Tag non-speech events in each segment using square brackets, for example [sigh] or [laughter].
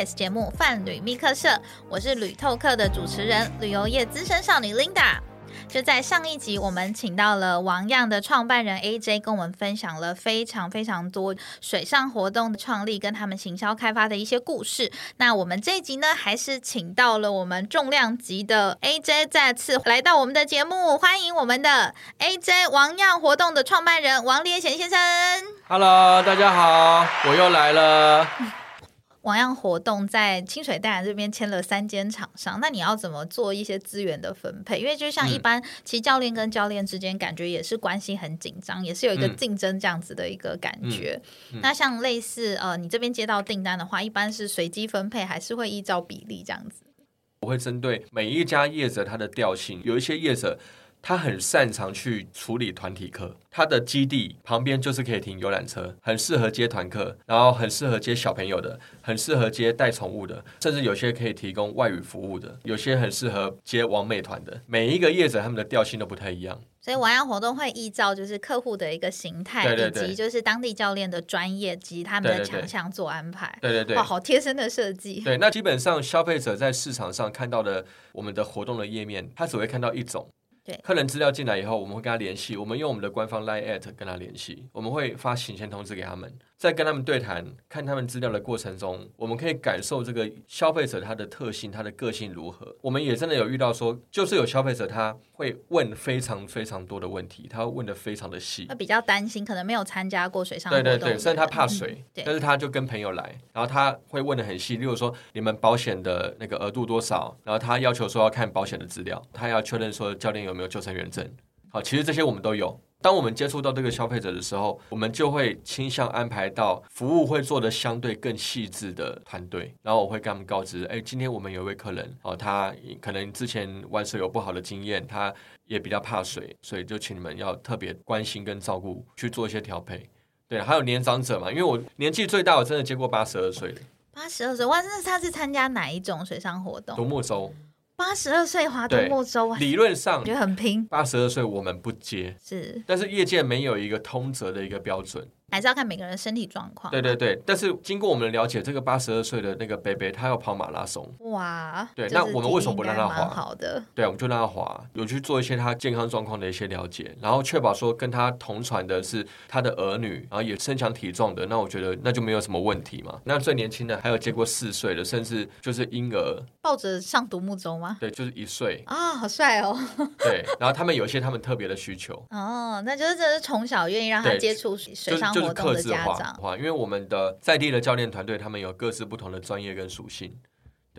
Podcast 节目《泛旅密客社》，我是旅透客的主持人，旅游业资深少女 Linda。就在上一集，我们请到了王样的创办人 AJ，跟我们分享了非常非常多水上活动的创立跟他们行销开发的一些故事。那我们这一集呢，还是请到了我们重量级的 AJ 再次来到我们的节目，欢迎我们的 AJ 王样活动的创办人王烈贤先生。Hello，大家好，我又来了。王样活动在清水淡然这边签了三间厂商，那你要怎么做一些资源的分配？因为就像一般，其实教练跟教练之间感觉也是关系很紧张，也是有一个嗯竞争这样子的一个感觉。那像类似呃，你这边接到订单的话，一般是随机分配，还是会依照比例这样子？我会针对每一家业者它的调性，有一些业者他很擅长去处理团体课，他的基地旁边就是可以停游览车，很适合接团课，然后很适合接小朋友的，很适合接带宠物的，甚至有些可以提供外语服务的，有些很适合接王美团的。每一个业者他们的调性都不太一样。所以玩样活动会依照就是客户的一个形态，对对对以及就是当地教练的专业及他们的强项做安排。对对对哇，。好贴身的设计。对，那基本上消费者在市场上看到的我们的活动的页面，他只会看到一种。对。客人资料进来以后，我们会跟他联系，我们用我们的官方 Line at 跟他联系，我们会发行前通知给他们，在跟他们对谈、看他们资料的过程中，我们可以感受这个消费者他的特性、他的个性如何。我们也真的有遇到说，就是有消费者他会问非常非常多的问题，他会问的非常的细他。比较担心，可能没有参加过水上活动。对对对，虽然他怕嗯水，对但是他就跟朋友来，然后他会问的很细，例如说你们保险的那个额度多少，然后他要求说要看保险的资料，他要确认说教练有没有救生员证。好，其实这些我们都有。当我们接触到这个消费者的时候，我们就会倾向安排到服务会做的相对更细致的团队，然后我会跟他们告知，哎，今天我们有一位客人，哦，他可能之前玩水有不好的经验，他也比较怕水，所以就请你们要特别关心跟照顾，去做一些调配。对，还有年长者嘛，因为我年纪最大，我真的接过八十二岁的八十二岁，哇，那他是参加哪一种水上活动？独木舟。八十二岁划独对木舟，哇，理论上觉得很拼，八十二岁我们不接，是。但是业界没有一个通则的一个标准。还是要看每个人的身体状况。对对对，但是经过我们了解，这个八十二岁的那个贝贝，他要跑马拉松，哇，对那我们为什么不让他滑好的，对，我们就让他滑，有去做一些他健康状况的一些了解，然后确保说跟他同船的是他的儿女，然后也身强体壮的，那我觉得那就没有什么问题嘛。那最年轻的还有接过四岁的，甚至就是婴儿，抱着上独木舟吗？对，就是一岁，啊、好帅哦！对，然后他们有一些他们特别的需求。哦，那就是这是从小愿意让他接触水上活动就是克制的家长。化化，因为我们的在地的教练团队，他们有各自不同的专业跟属性。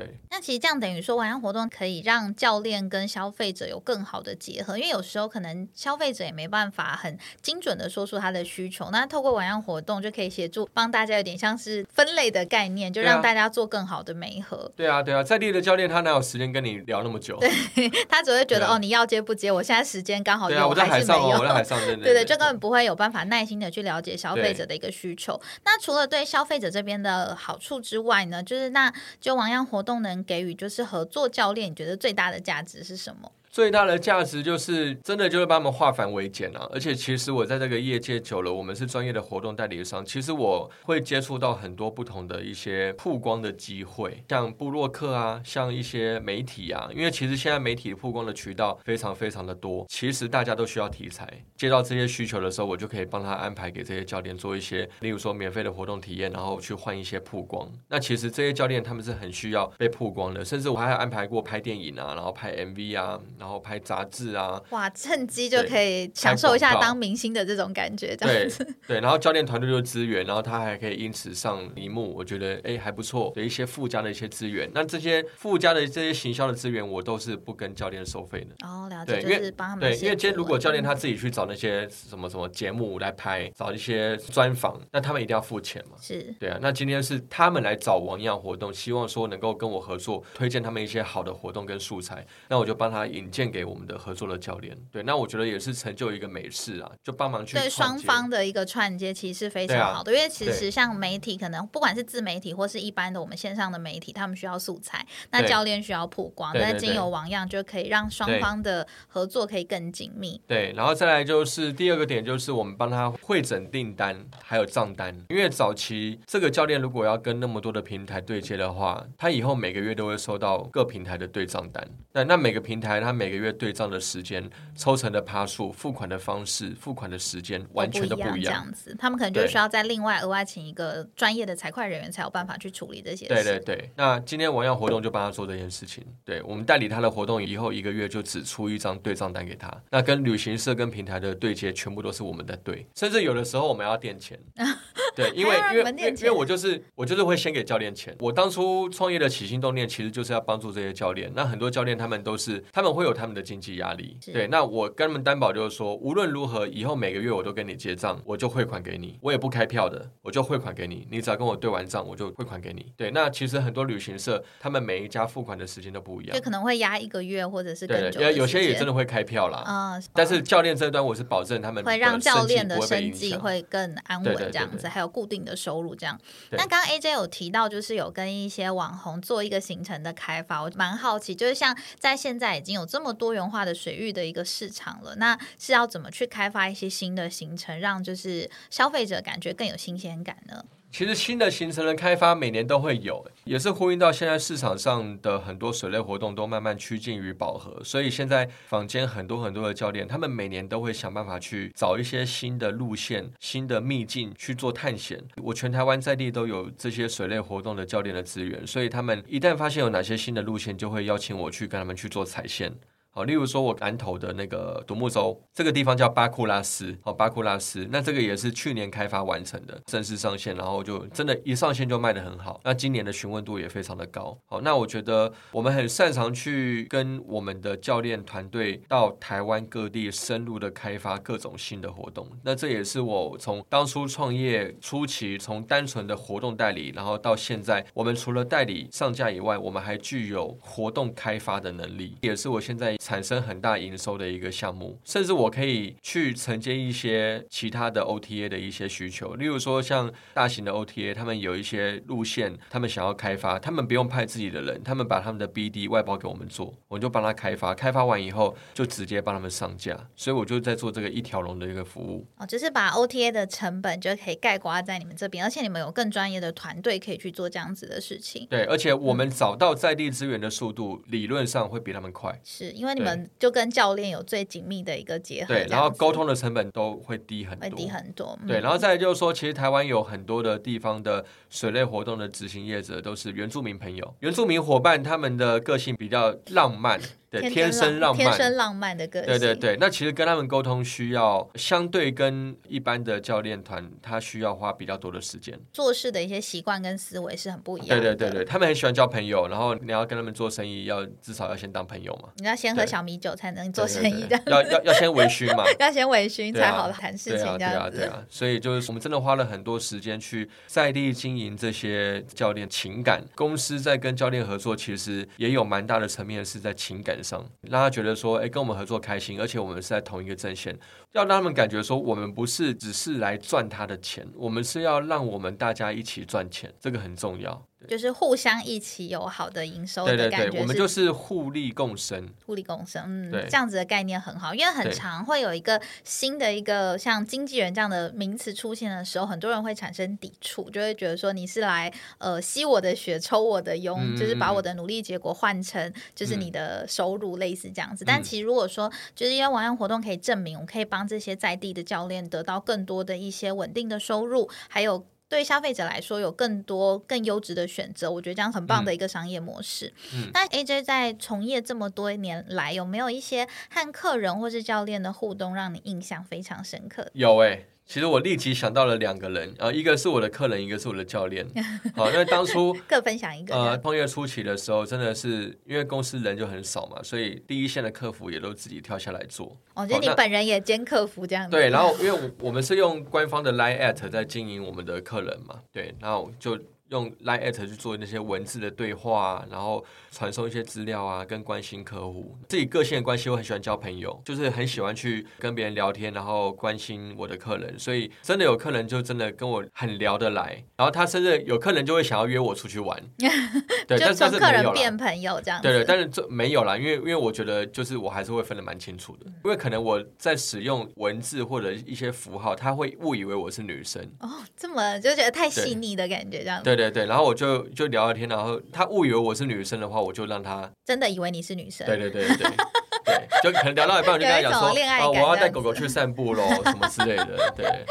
对，那其实这样等于说，晚上活动可以让教练跟消费者有更好的结合，因为有时候可能消费者也没办法很精准的说出他的需求。那透过晚上活动就可以协助帮大家有点像是分类的概念，就让大家做更好的媒合。对啊，对啊，在地的教练他哪有时间跟你聊那么久？对 [laughs] 他只会觉得、啊哦，你要接不接？我现在时间刚好有，对啊，我在海上哦，我在海上，对对 [laughs] 对，对就根本不会有办法耐心的去了解消费者的一个需求。那除了对消费者这边的好处之外呢，就是那就王样活动能给予就是合作教练，你觉得最大的价值是什么？最大的价值就是真的就是把他们化繁为简啊！而且其实我在这个业界久了，我们是专业的活动代理商，其实我会接触到很多不同的一些曝光的机会，像布洛克啊，像一些媒体啊，因为其实现在媒体曝光的渠道非常非常的多，其实大家都需要题材。接到这些需求的时候，我就可以帮他安排给这些教练做一些，例如说免费的活动体验，然后去换一些曝光。那其实这些教练他们是很需要被曝光的，甚至我还有安排过拍电影啊，然后拍 MV 啊，然后拍杂志啊，哇，趁机就可以享受一下当明星的这种感觉，这样子。对，然后教练团队就资源，然后他还可以因此上荧幕，我觉得哎还不错，有一些附加的一些资源。那这些附加的这些行销的资源，我都是不跟教练收费的。哦，了解，对因为就是帮他们对，因为今天如果教练嗯他自己去找那些什么什么节目来拍，找一些专访，那他们一定要付钱嘛。是对啊，那今天是他们来找王样活动，希望说能够跟我合作，推荐他们一些好的活动跟素材，那我就帮他引荐给我们的合作的教练。对，那我觉得也是成就一个美事啊，就帮忙去对双方的一个串接，其实是非常好的。因为其实像媒体，可能不管是自媒体或是一般的我们线上的媒体，他们需要素材，那教练需要曝光，对对对但经由王样就可以让双方的合作可以更紧密。对，然后再来就是第二个点，就是我们帮他会诊订单，还有账单。因为早期这个教练如果要跟那么多的平台对接的话，他以后每个月都会收到各平台的对账单。那那每个平台他每个月对账的时间、抽成的趴数、付款的方式、付款的时间，完全都不一样。这样子，他们可能就需要再另外额外请一个专业的财会人员，才有办法去处理这些事。对对对，那今天王样活动就帮他做这件事情。对我们代理他的活动以后，一个月就只出一张对账单给他。那跟旅行社跟平台的对接，全部都是我们在对，[laughs] 甚至有的时候我们要垫钱。对，因为因为因为我就是我就是会先给教练钱。我当初创业的起心动念，其实就是要帮助这些教练。那很多教练他们都是他们会有他们的经济压力。对，那我跟他们担保就是说，无论如何，以后每个月我都跟你结账，我就汇款给你，我也不开票的，我就汇款给你。你只要跟我对完账，我就汇款给你。对，那其实很多旅行社他们每一家付款的时间都不一样就。可能会压一个月或者是更久对对，有有些也真的的会开票啦。嗯，但是教练这一端，我是保证他们会让教练的生计会更安稳，这样子，对还有固定的收入这样。那刚刚 AJ 有提到，就是有跟一些网红做一个行程的开发，我蛮好奇，就是像在现在已经有这么么多元化的水域的一个市场了，那是要怎么去开发一些新的行程，让就是消费者感觉更有新鲜感呢？其实新的行程的开发每年都会有，也是呼应到现在市场上的很多水类活动都慢慢趋近于饱和，所以现在坊间很多很多的教练，他们每年都会想办法去找一些新的路线、新的秘境去做探险。我全台湾在地都有这些水类活动的教练的资源，所以他们一旦发现有哪些新的路线，就会邀请我去跟他们去做踩线。好，例如说，我南投的那个独木舟，这个地方叫巴库拉斯，好，巴库拉斯，那这个也是去年开发完成的，正式上线，然后就真的，一上线就卖得很好。那今年的询问度也非常的高。好，那我觉得我们很擅长去跟我们的教练团队到台湾各地深入的开发各种新的活动。那这也是我从当初创业初期，从单纯的活动代理，然后到现在，我们除了代理上架以外，我们还具有活动开发的能力，也是我现在产生很大营收的一个项目。甚至我可以去承接一些其他的 OTA 的一些需求，例如说像大型的 OTA，他们有一些路线，他们想要开发，他们不用派自己的人，他们把他们的 BD 外包给我们做，我们就帮他开发，开发完以后就直接帮他们上架，所以我就在做这个一条龙的一个服务。哦，就是把 OTA 的成本就可以盖刮在你们这边，而且你们有更专业的团队可以去做这样子的事情。对，而且我们找到在地资源的速度，理论上会比他们快。是因为你们就跟教练有最紧密的一个结合，对，然后沟通的成本都会低很多会多。低很多。嗯对，然后再就是说，其实台湾有很多的地方的水类活动的执行业者都是原住民朋友，原住民伙伴他们的个性比较浪漫，对，天生浪漫。天生浪漫的个性，对对对，那其实跟他们沟通需要相对跟一般的教练团，他需要花比较多的时间。做事的一些习惯跟思维是很不一样的。对对对对，他们很喜欢交朋友，然后你要跟他们做生意，要至少要先当朋友嘛，你要先喝小米酒才能做生意要要要先微醺嘛。[laughs] 要先微醺才好谈事情，对啊。对啊，所以就是我们真的花了很多时间去在地经营这些教练情感。公司在跟教练合作，其实也有蛮大的层面是在情感上，让他觉得说，哎，跟我们合作开心，而且我们是在同一个阵线，要让他们感觉说，我们不是只是来赚他的钱，我们是要让我们大家一起赚钱，这个很重要。就是互相一起有好的营收对对对，的感觉，我们就是互利共生。互利共生，嗯，这样子的概念很好，因为很对。常会有一个新的一个像经纪人这样的名词出现的时候，很多人会产生抵触，就会觉得说你是来呃吸我的血、抽我的佣，嗯就是把我的努力结果换成就是你的收入，类似这样子。但嗯。其实如果说就是因为网样活动可以证明，我可以帮这些在地的教练得到更多的一些稳定的收入，还有。对消费者来说，有更多更优质的选择，我觉得这样很棒的一个商业模式。嗯那 AJ 在从业这么多年来，有没有一些和客人或是教练的互动让你印象非常深刻？有哎、其实我立即想到了两个人，啊、一个是我的客人，一个是我的教练。[laughs] 好，因为当初 [laughs] 各分享一个这呃样。创业初期的时候，真的是因为公司人就很少嘛，所以第一线的客服也都自己跳下来做。我觉得你本人也兼客服这样子。对，然后因为我我们是用官方的 Line at 在经营我们的客人嘛，对，然后就用 Line at 去做那些文字的对话，然后传送一些资料啊，跟关心客户。自己个性的关系，我很喜欢交朋友，就是很喜欢去跟别人聊天，然后关心我的客人。所以真的有客人就真的跟我很聊得来，然后他甚至有客人就会想要约我出去玩。[laughs] 对，就但是从客人变朋友这样子。对对，但是这没有啦，因为因为我觉得就是我还是会分得蛮清楚的，因为可能我在使用文字或者一些符号，他会误以为我是女生。哦，这么就觉得太细腻的感觉，这样子对对对，然后我就就聊聊天，然后他误以为我是女生的话，我就让他，真的以为你是女生。对对对对对，就可能聊到一半，我就跟他讲说，[laughs] 种恋爱感哦，我要带狗狗去散步喽，什么之类的，对。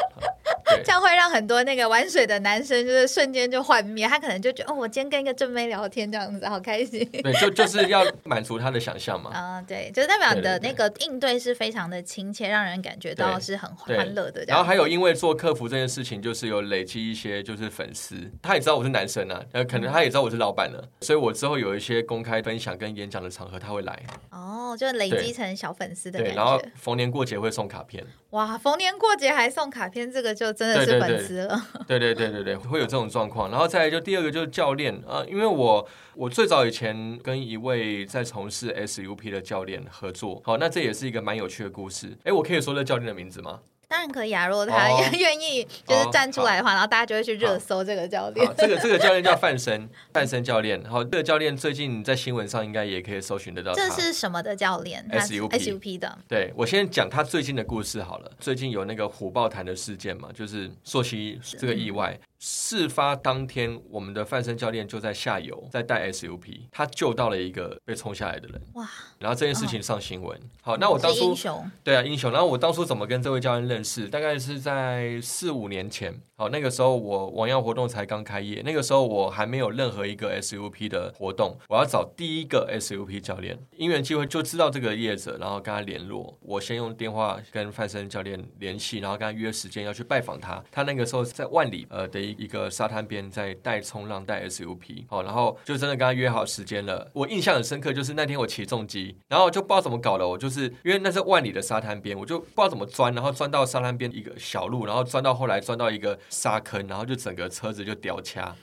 对这样会让很多那个玩水的男生就是瞬间就幻灭，他可能就觉得哦，我今天跟一个正妹聊天这样子，好开心。[laughs] 对，就就是要满足他的想象嘛。啊、对，就是代表你的对对那个应对是非常的亲切，让人感觉到是很欢乐的。然后还有，因为做客服这件事情，就是有累积一些就是粉丝，他也知道我是男生啊，呃，可能他也知道我是老板了，所以我之后有一些公开分享跟演讲的场合，他会来，哦，就累积成小粉丝的对，感然后觉。逢年过节会送卡片，哇，逢年过节还送卡片，这个就真的是对对对粉丝了。[laughs] 对对对对对，会有这种状况。然后再来就第二个就是教练啊、呃因为我我最早以前跟一位在从事 SUP 的教练合作，好，那这也是一个蛮有趣的故事。哎，我可以说这教练的名字吗？当然可以啊，如果他哦 [laughs] 愿意就是站出来的话，然后大家就会去热搜这个教练好，。[laughs] 这个这个教练叫范森，范森教练。好，这个教练最近在新闻上应该也可以搜寻得到他。这是什么的教练 SUP SUP 的。对我先讲他最近的故事好了。最近有那个虎豹潭的事件嘛，就是朔溪这个意外。事发当天，我们的范生教练就在下游，在带 SUP，他救到了一个被冲下来的人。哇！然后这件事情上新闻。好，那我当初英雄，对啊，英雄。然后我当初怎么跟这位教练认识？大概是在四五年前。好，那个时候我王耀活动才刚开业，那个时候我还没有任何一个 SUP 的活动，我要找第一个 SUP 教练。因缘机会就知道这个业者，然后跟他联络。我先用电话跟范生教练联系，然后跟他约时间要去拜访他。他那个时候在万里呃的一一个沙滩边在带冲浪带 SUP。好，然后就真的跟他约好时间了。我印象很深刻，就是那天我骑重机，然后就不知道怎么搞的，我就是因为那是万里的沙滩边，我就不知道怎么钻，然后钻到沙滩边一个小路，然后钻到后来钻到一个沙坑，然后就整个车子就掉卡，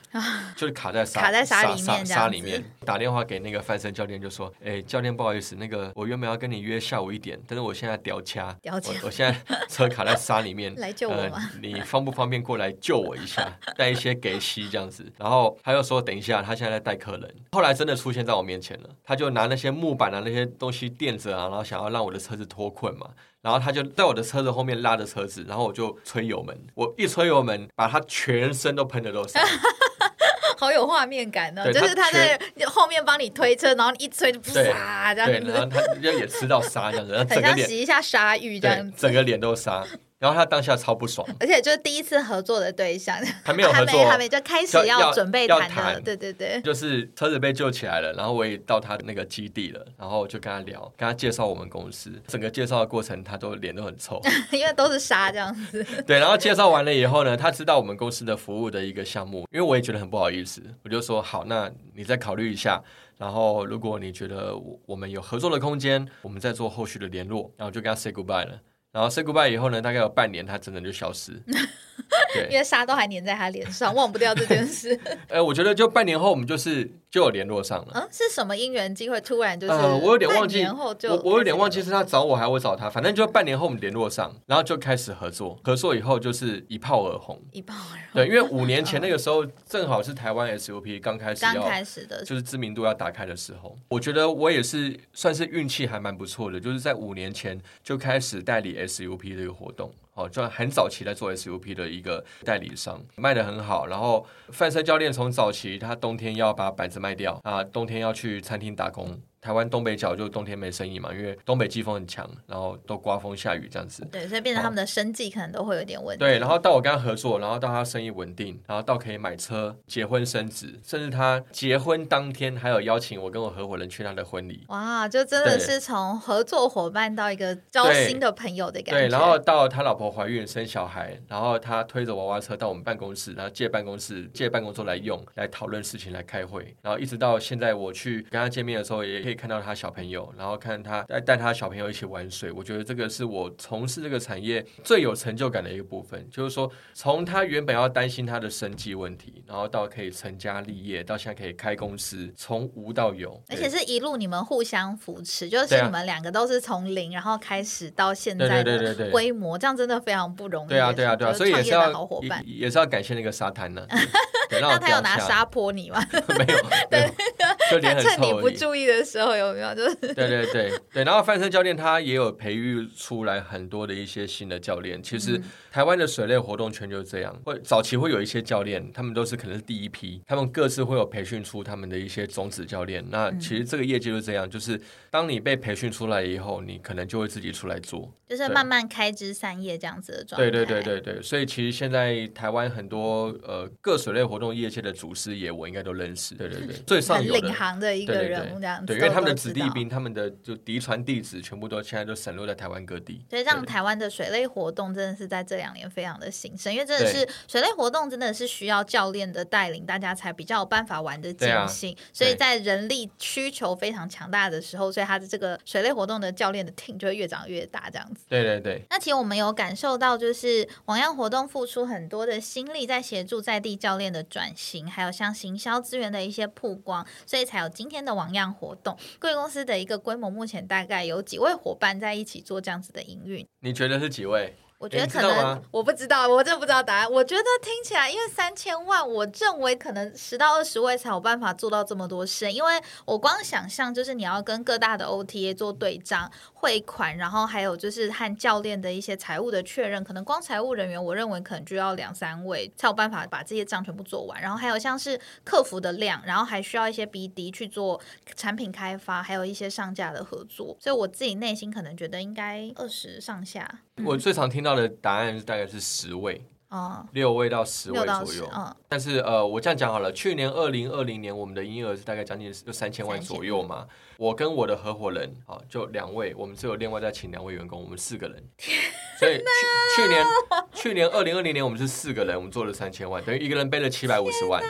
就是卡在沙卡在沙里面沙里面。打电话给那个范生教练就说：“哎、教练不好意思，那个我原本要跟你约下午一点，但是我现在掉卡，我我现在车卡在沙里面，[laughs] 来救我？你方不方便过来救我一下，带一些给息这样子？然后他又说等一下，他现在在带客人。后来真的出现在我面前了，他就拿那些木板啊那些东西垫着啊，然后想要让我的车子脱困嘛。然后他就在我的车子后面拉着车子，然后我就吹油门，我一吹油门，把他全身都喷的都是。[laughs] 好有画面感呢、对就是他他在后面帮你推车，然后你一吹就对啪这样子然后，他就也吃到沙这样子，然后很整个洗一下鲨鱼这样子。整个脸都沙。然后他当下超不爽，而且就是第一次合作的对象，还没有合还作没还没就开始要要准备谈的，要谈对对对。就是车子被救起来了，然后我也到他那个基地了，然后就跟他聊，跟他介绍我们公司，整个介绍的过程他都脸都很臭。[laughs] 因为都是沙这样子，[laughs] 对，然后介绍完了以后呢，他知道我们公司的服务的一个项目，因为我也觉得很不好意思，我就说好，那你再考虑一下。然后，如果你觉得我我们有合作的空间，我们再做后续的联络。然后就跟他 say goodbye 了。然后 say goodbye 以后呢，大概有半年，他真的就消失。[laughs] 对，因为沙都还粘在他脸上，忘不掉这件事。[laughs] 呃，我觉得就半年后，我们就是就有联络上了。嗯，是什么因缘机会突然就是？呃，我有点忘记，半年后就我我有点忘记是他找我还是我找他，反正就半年后我们联络上，然后就开始合作。合作以后就是一炮而红。一炮而红。对，因为五年前那个时候正好是台湾 SUP 刚开始刚要，开始的就是知名度要打开的时候。我觉得我也是算是运气还蛮不错的，就是在五年前就开始代理 SUP 的一个活动。哦，就很早期在做 SUP 的一个代理商，卖的很好。然后范赛教练从早期他冬天要把板子卖掉啊，冬天要去餐厅打工。台湾东北角就冬天没生意嘛，因为东北季风很强，然后都刮风下雨这样子。对，所以变成他们的生计可能都会有点问题。对，然后到我跟他合作，然后到他生意稳定，然后到可以买车、结婚生子，甚至他结婚当天还有邀请我跟我合伙人去他的婚礼。哇，就真的是从合作伙伴到一个交心的朋友的感觉。对，然后到他老婆怀孕生小孩，然后他推着娃娃车到我们办公室，然后借办公室借办公桌来用，来讨论事情，来开会，然后一直到现在我去跟他见面的时候，也可以看到他小朋友，然后看他带带他小朋友一起玩水。我觉得这个是我从事这个产业最有成就感的一个部分，就是说从他原本要担心他的生计问题，然后到可以成家立业，到现在可以开公司，从无到有，而且是一路你们互相扶持，就是你们两个都是从零然后开始到现在的对对对对。规模，这样真的非常不容易。对啊，对啊，对啊，所以也是要好伙伴。也也是要感谢那个沙滩呢。那他有拿沙泼你吗？[laughs] 没有，[laughs] 没有，就脸很趁你臭而已。不注意的时候有没有？[laughs] 就是对对对对，然后范生教练他也有培育出来很多的一些新的教练。其实嗯台湾的水类活动圈就是这样，会早期会有一些教练，他们都是可能是第一批，他们各自会有培训出他们的一些种子教练。那嗯其实这个业界就是这样，就是当你被培训出来以后，你可能就会自己出来做。就是慢慢开枝散叶这样子的状态。对对对对对，所以其实现在台湾很多呃各水类活动业界的祖师爷，我应该都认识。对对对，[laughs] 最上游的领航的一个人物这样子。对，因为他们的子弟兵，他们的就嫡传弟子，全部都现在都散落在台湾各地。所以让台湾的水类活动真的是在这两年非常的兴盛，因为真的是水类活动真的是需要教练的带领，大家才比较有办法玩的尽兴。所以在人力需求非常强大的时候，所以他的这个水类活动的教练的 team 就会越长越大这样子。对对对，那其实我们有感受到，就是网样活动付出很多的心力在协助在地教练的转型，还有像行销资源的一些曝光，所以才有今天的网样活动。贵公司的一个规模，目前大概有几位伙伴在一起做这样子的营运。你觉得是几位？我觉得可能我不知道，我真的不知道答案。我觉得听起来，因为三千万，我认为可能十到二十位才有办法做到这么多事。因为我光想象，就是你要跟各大的 OTA 做对账、汇款，然后还有就是和教练的一些财务的确认，可能光财务人员，我认为可能就要两三位才有办法把这些账全部做完。然后还有像是客服的量，然后还需要一些 BD 去做产品开发，还有一些上架的合作。所以我自己内心可能觉得应该二十上下。我最常听到的答案大概是十位，哦，六位到十位左右。嗯，但是呃，我这样讲好了，去年二零二零年我们的营业额是大概将近就三千万左右嘛。我跟我的合伙人，啊，就两位，我们只有另外再请两位员工，我们四个人。所以去去年去年二零二零年我们是四个人，我们做了三千万，等于一个人背了七百五十万。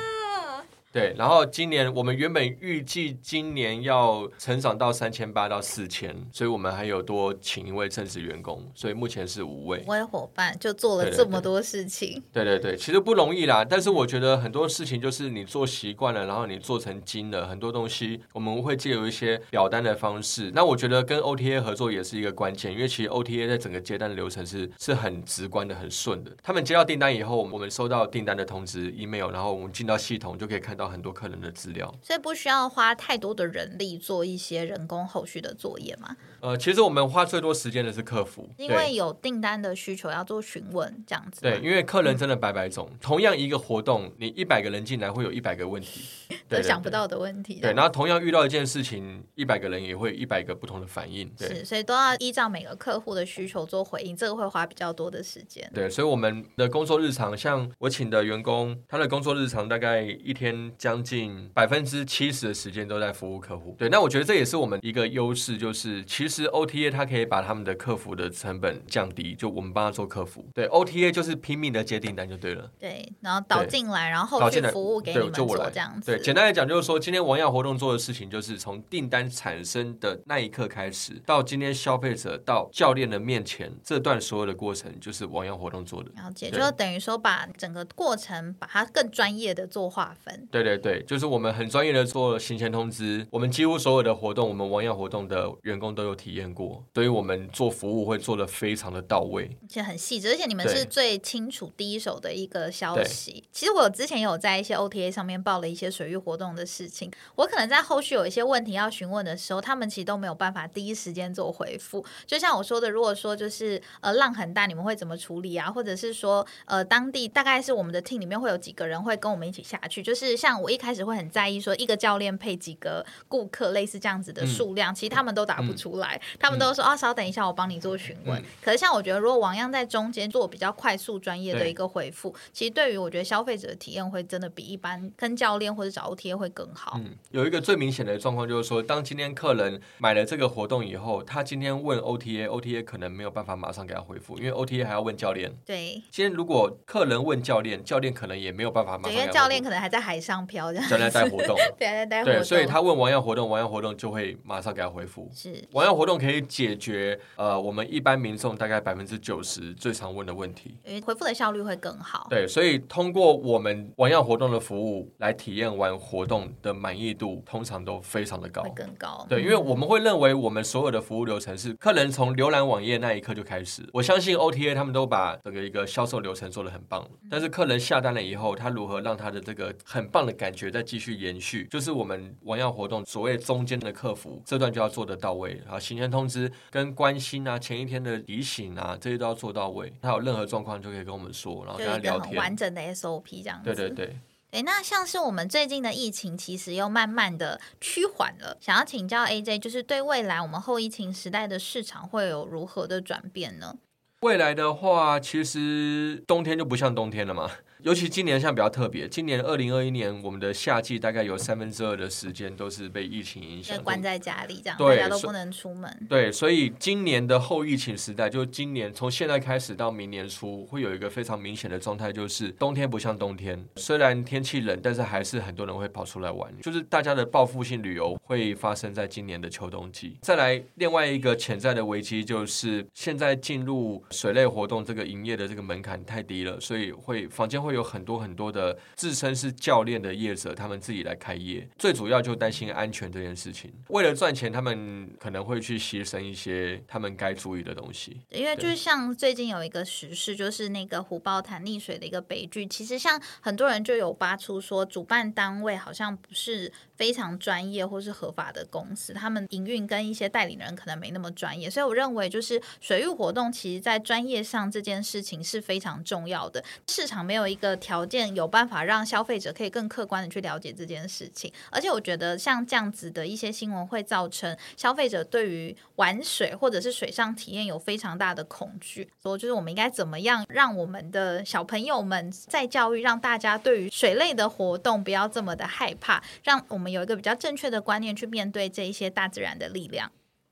对，然后今年我们原本预计今年要成长到三千八到四千，所以我们还有多请一位正式员工，所以目前是五位。五位伙伴就做了这么多事情，对对对，其实不容易啦。但是我觉得很多事情就是你做习惯了，然后你做成精了，很多东西我们会借由一些表单的方式。那我觉得跟 OTA 合作也是一个关键，因为其实 OTA 在整个接单的流程是是很直观的、很顺的。他们接到订单以后，我们收到订单的通知 email，然后我们进到系统就可以看到很多客人的资料。所以不需要花太多的人力做一些人工后续的作业嘛？呃，其实我们花最多时间的是客服，因为有订单的需求要做询问这样子。对，因为客人真的百百种，同样一个活动，你一百个人进来会有一百个问题，[laughs] 对都想不。到的问题。对，然后同样遇到一件事情，一百个人也会一百个不同的反应。对是，所以都要依照每个客户的需求做回应，这个会花比较多的时间。对，所以我们的工作日常，像我请的员工，他的工作日常大概一天将近百分之七十的时间都在服务客户。对，那我觉得这也是我们一个优势，就是其实 OTA 它可以把他们的客服的成本降低，就我们帮他做客服。对，OTA 就是拼命的接订单就对了。对，然后导进来，然后后续服务给你们做这样子。对，简单来讲就是说，今天王耀活动做的事情，就是从订单产生的那一刻开始，到今天消费者到教练的面前，这段所有的过程，就是王耀活动做的。了解，对就等于说把整个过程把它更专业的做划分。对对对对，就是我们很专业的做行前通知，我们几乎所有的活动，我们王耀活动的员工都有体验过，所以我们做服务会做的非常的到位。而且很细致，而且你们是最清楚第一手的一个消息。其实我有之前有在一些 OTA 上面报了一些水域活动的事情，我可能在后续有一些问题要询问的时候，他们其实都没有办法第一时间做回复。就像我说的，如果说就是呃浪很大，你们会怎么处理啊？或者是说呃当地大概是我们的 team 里面会有几个人会跟我们一起下去？就是像我一开始会很在意说一个教练配几个顾客，类似这样子的数量，其实他们都答不出来，他们都说啊稍等一下，我帮你做询问。嗯可是像我觉得，如果王样在中间做比较快速、专业的一个回复，其实对于我觉得消费者的体验会真的比一般跟教练或者找 OTA 会更好。嗯，有一个最明显的状况就是说，当今天客人买了这个活动以后，他今天问 OTA，OTA 可能没有办法马上给他回复，因为 OTA 还要问教练。对今天如果客人问教练，教练可能也没有办法马，上。因为教练可能还在海上上飘这样，教练带活动，[laughs] 对，在带活对，所以他问王样活动，王样活动就会马上给他回复。是王样活动可以解决呃我们一般民众大概百分之九十最常问的问题。因为回复的效率会更好。对，所以通过我们王样活动的服务来体验完活动的满意度，通常都非常的高会。更高，对，因为我们会认为我们所有的服务流程是客人从浏览网页那一刻就开始。我相信 OTA 他们都把整个一个销售流程做得很棒，但是客人下单了以后，他如何让他的这个很棒的感觉再继续延续，就是我们王样活动所谓中间的客服这段就要做得到位，然后行前通知跟关心啊，前一天的提醒啊，这些都要做到位。他有任何状况就可以跟我们说，然后跟他聊一个很完。整的 SOP 这样子。对对对。诶，那像是我们最近的疫情，其实又慢慢的趋缓了。想要请教 AJ，就是对未来我们后疫情时代的市场会有如何的转变呢？未来的话，其实冬天就不像冬天了嘛。尤其今年像比较特别，今年二零二一年我们的夏季大概有三分之二的时间都是被疫情影响，就关在家里这样，对大家都不能出门。对，所以今年的后疫情时代，就今年从现在开始到明年初，会有一个非常明显的状态，就是冬天不像冬天，虽然天气冷，但是还是很多人会跑出来玩，就是大家的报复性旅游会发生在今年的秋冬季。再来，另外一个潜在的危机就是现在进入水类活动这个营业的这个门槛太低了，所以会房间会有很多很多的自称是教练的业者，他们自己来开业，最主要就担心安全这件事情。为了赚钱，他们可能会去牺牲一些他们该注意的东西。因为对就像最近有一个时事，就是那个虎豹潭溺水的一个悲剧。其实像很多人就有扒出说，主办单位好像不是非常专业或是合法的公司，他们营运跟一些代理人可能没那么专业。所以我认为，就是水域活动，其实在专业上这件事情是非常重要的。市场没有一个条件有办法让消费者可以更客观的去了解这件事情，而且我觉得像这样子的一些新闻会造成消费者对于玩水或者是水上体验有非常大的恐惧。所以就是我们应该怎么样让我们的小朋友们在教育，让大家对于水类的活动不要这么的害怕，让我们有一个比较正确的观念去面对这一些大自然的力量。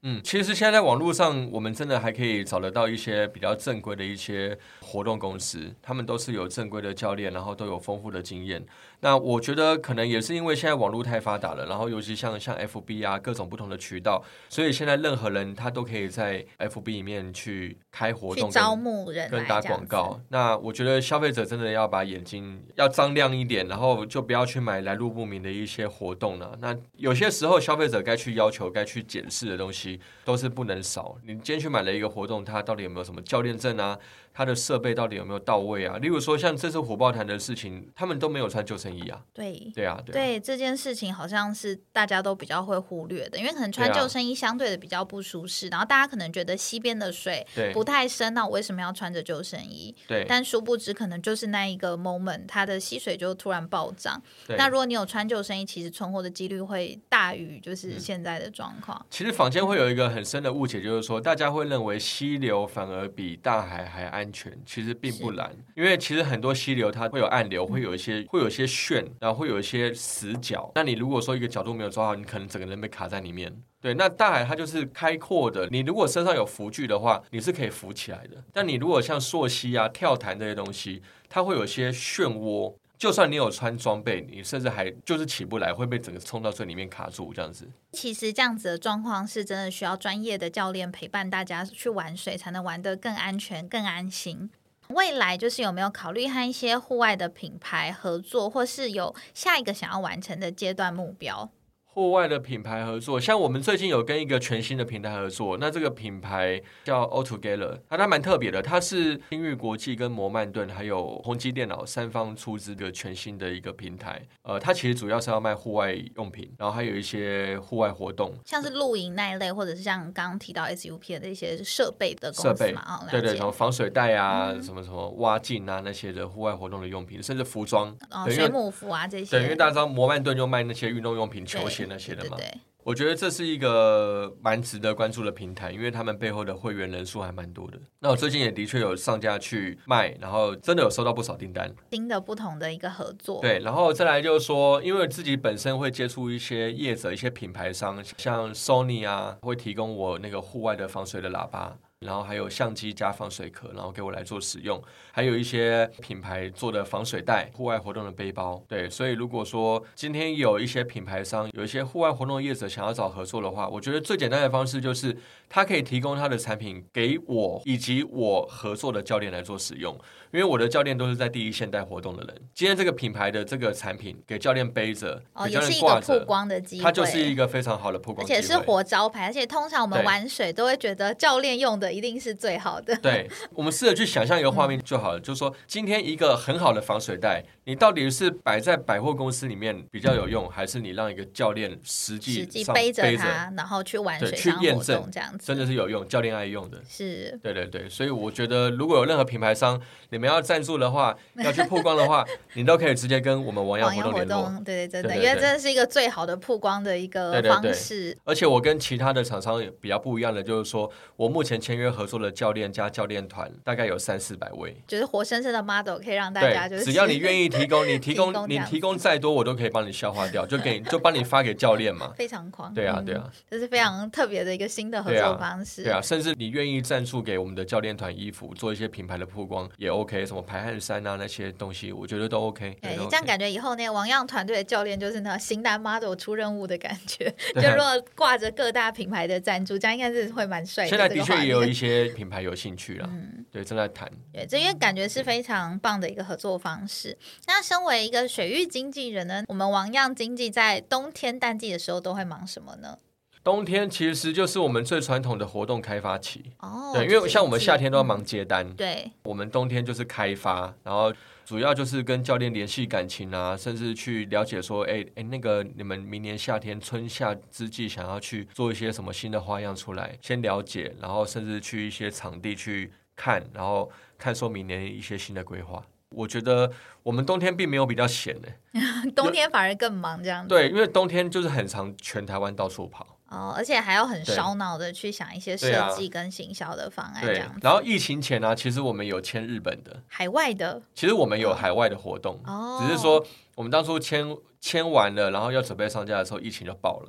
嗯，其实现在在网络上，我们真的还可以找得到一些比较正规的一些活动公司，他们都是有正规的教练，然后都有丰富的经验。那我觉得可能也是因为现在网络太发达了，然后尤其像像 FB 啊各种不同的渠道，所以现在任何人他都可以在 FB 里面去开活动招募人跟打广告。那我觉得消费者真的要把眼睛要张亮一点，然后就不要去买来路不明的一些活动了。那有些时候消费者该去要求、该去检视的东西都是不能少。你今天去买了一个活动，它到底有没有什么教练证啊？它的设备到底有没有到位啊？例如说像这次火爆潭的事情，他们都没有穿救生衣啊。对。对啊，对啊。对这件事情，好像是大家都比较会忽略的，因为可能穿救生衣相对的比较不舒适，然后大家可能觉得溪边的水不太深，那我为什么要穿着救生衣？对但殊不知，可能就是那一个 moment，它的溪水就突然暴涨。对那如果你有穿救生衣，其实存活的几率会大于嗯就是现在的状况。其实坊间会有一个很深的误解，就是说大家会认为溪流反而比大海还安全，其实并不难。因为其实很多溪流它会有暗流，会有一些会有一些旋，然后会有一些死角。那你如果说一个角度没有抓好，你可能整个人被卡在里面。对，那大海它就是开阔的，你如果身上有浮具的话，你是可以浮起来的。但你如果像溯溪啊、跳潭这些东西，它会有一些漩涡。就算你有穿装备，你甚至还就是起不来，会被整个冲到水里面卡住这样子。其实这样子的状况是真的需要专业的教练陪伴大家去玩水，才能玩得更安全、更安心。未来就是有没有考虑和一些户外的品牌合作，或是有下一个想要完成的阶段目标？户外的品牌合作，像我们最近有跟一个全新的平台合作，那这个品牌叫 All Together，它它蛮特别的，它是新域国际跟摩曼顿还有宏基电脑三方出资的全新的一个平台。呃，它其实主要是要卖户外用品，然后还有一些户外活动像是露营那一类，或者是像刚刚提到 SUP 的一些设备的设备嘛？对对，解什么防水袋啊，什么什么挖镜啊那些的户外活动的用品，甚至服装。哦，水母服啊这些。对，因为大家知道摩曼顿就卖那些运动用品、球鞋那些的嘛。对对对我觉得这是一个蛮值得关注的平台，因为他们背后的会员人数还蛮多的。那我最近也的确有上架去卖，然后真的有收到不少订单。新的不同的一个合作。对，然后再来就是说，因为自己本身会接触一些业者、一些品牌商，像 Sony 啊，会提供我那个户外的防水的喇叭。然后还有相机加防水壳，然后给我来做使用，还有一些品牌做的防水袋、户外活动的背包。对，所以如果说今天有一些品牌商、有一些户外活动的业者想要找合作的话，我觉得最简单的方式就是他可以提供他的产品给我以及我合作的教练来做使用。因为我的教练都是在第一线带活动的人，今天这个品牌的这个产品给教练背着，哦，也是一个曝，光的机会，它就是一个非常好的曝光而。且是活招牌，而且通常我们玩水都会觉得教练用的一定是最好的。对，我们试着去想象一个画面就好了，就是说今天一个很好的防水袋，你到底是摆在百货公司里面比较有用，还是你让一个教练实际实际背着背它，然后去玩对去水上活验证动这样子，真的是有用，教练爱用的。是对对对，所以我觉得如果有任何品牌商你们要赞助的话，要去曝光的话，你都可以直接跟我们王样网样活活动联络。动，对对真的，对对对因为真的是一个最好的曝光的一个对对对方式。而且我跟其他的厂商也比较不一样的，就是说我目前签约合作的教练加教练团大概有三四百位。就是活生生的 model 可以让大家就是，只要你愿意提供，你提 [laughs] 提供你提供再多，我都可以帮你消化掉，就给就帮你发给教练嘛。[laughs] 非常狂，对啊，嗯对，啊，这是非常特别的一个新的合作方式。对啊，甚至你愿意赞助给我们的教练团衣服，做一些品牌的曝光也 OK，什么排汗衫啊那些东西，我觉得都 OK 对。对，都这样感觉以后那个王样团队的教练就是那型男 model 出任务的感觉，[laughs] 就如果挂着各大品牌的赞助，这样应该是会蛮帅的。现在的确也有面一些品牌有兴趣了，嗯，对，正在谈。对，这因为感觉是非常棒的一个合作方式。那身为一个水域经纪人呢，我们王样经济在冬天淡季的时候都会忙什么呢？冬天其实就是我们最传统的活动开发期，哦，对，因为像我们夏天都要嗯忙接单，对，我们冬天就是开发，然后主要就是跟教练联系感情啊，甚至去了解说，哎哎，那个你们明年夏天春夏之际想要去做一些什么新的花样出来，先了解，然后甚至去一些场地去看，然后看说明年一些新的规划。我觉得我们冬天并没有比较闲的、[laughs] 冬天反而更忙这样子。对，因为冬天就是很长，全台湾到处跑。哦，而且还要很烧脑的去想一些设计跟行销的方案这样子。，然后疫情前呢、其实我们有签日本的，海外的？其实我们有海外的活动，哦，只是说我们当初签签完了，然后要准备上架的时候，疫情就爆了。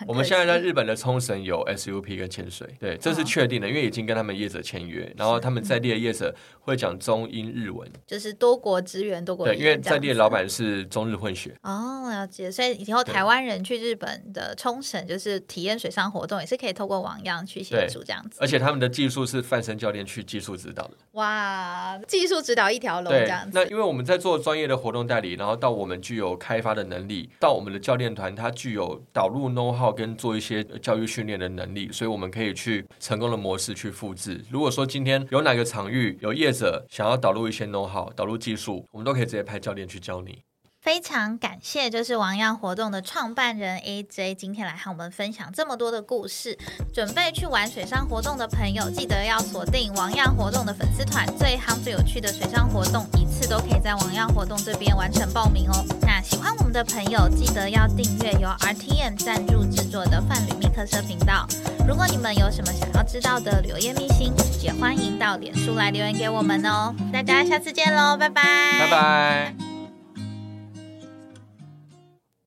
很我们现在在日本的冲绳有 SUP 跟潜水，对，这是哦确定的，因为已经跟他们业者签约，然后他们在地的业者会讲中英日文，就是多国资源多国对，语因为在地的老板是中日混血，哦，了解。所以以后台湾人去日本的冲绳，就是体验水上活动，也是可以透过网样去协助这样子。而且他们的技术是范生教练去技术指导的，哇，技术指导一条龙对这样，子。那因为我们在做专业的活动代理，然后到我们具有开发的能力，到我们的教练团，他具有导入 know how 跟做一些教育训练的能力，所以我们可以去成功的模式去复制。如果说今天有哪个场域有业者想要导入一些 know how、导入技术，我们都可以直接派教练去教你。非常感谢，就是王样活动的创办人 AJ 今天来和我们分享这么多的故事。准备去玩水上活动的朋友，记得要锁定王样活动的粉丝团，最夯最有趣的水上活动，一次都可以在王样活动这边完成报名哦。那喜欢我们的朋友，记得要订阅由 RTM 赞助制作的泛旅密客社频道。如果你们有什么想要知道的旅游业秘辛，也欢迎到脸书来留言给我们哦。大家下次见喽，拜拜，拜拜。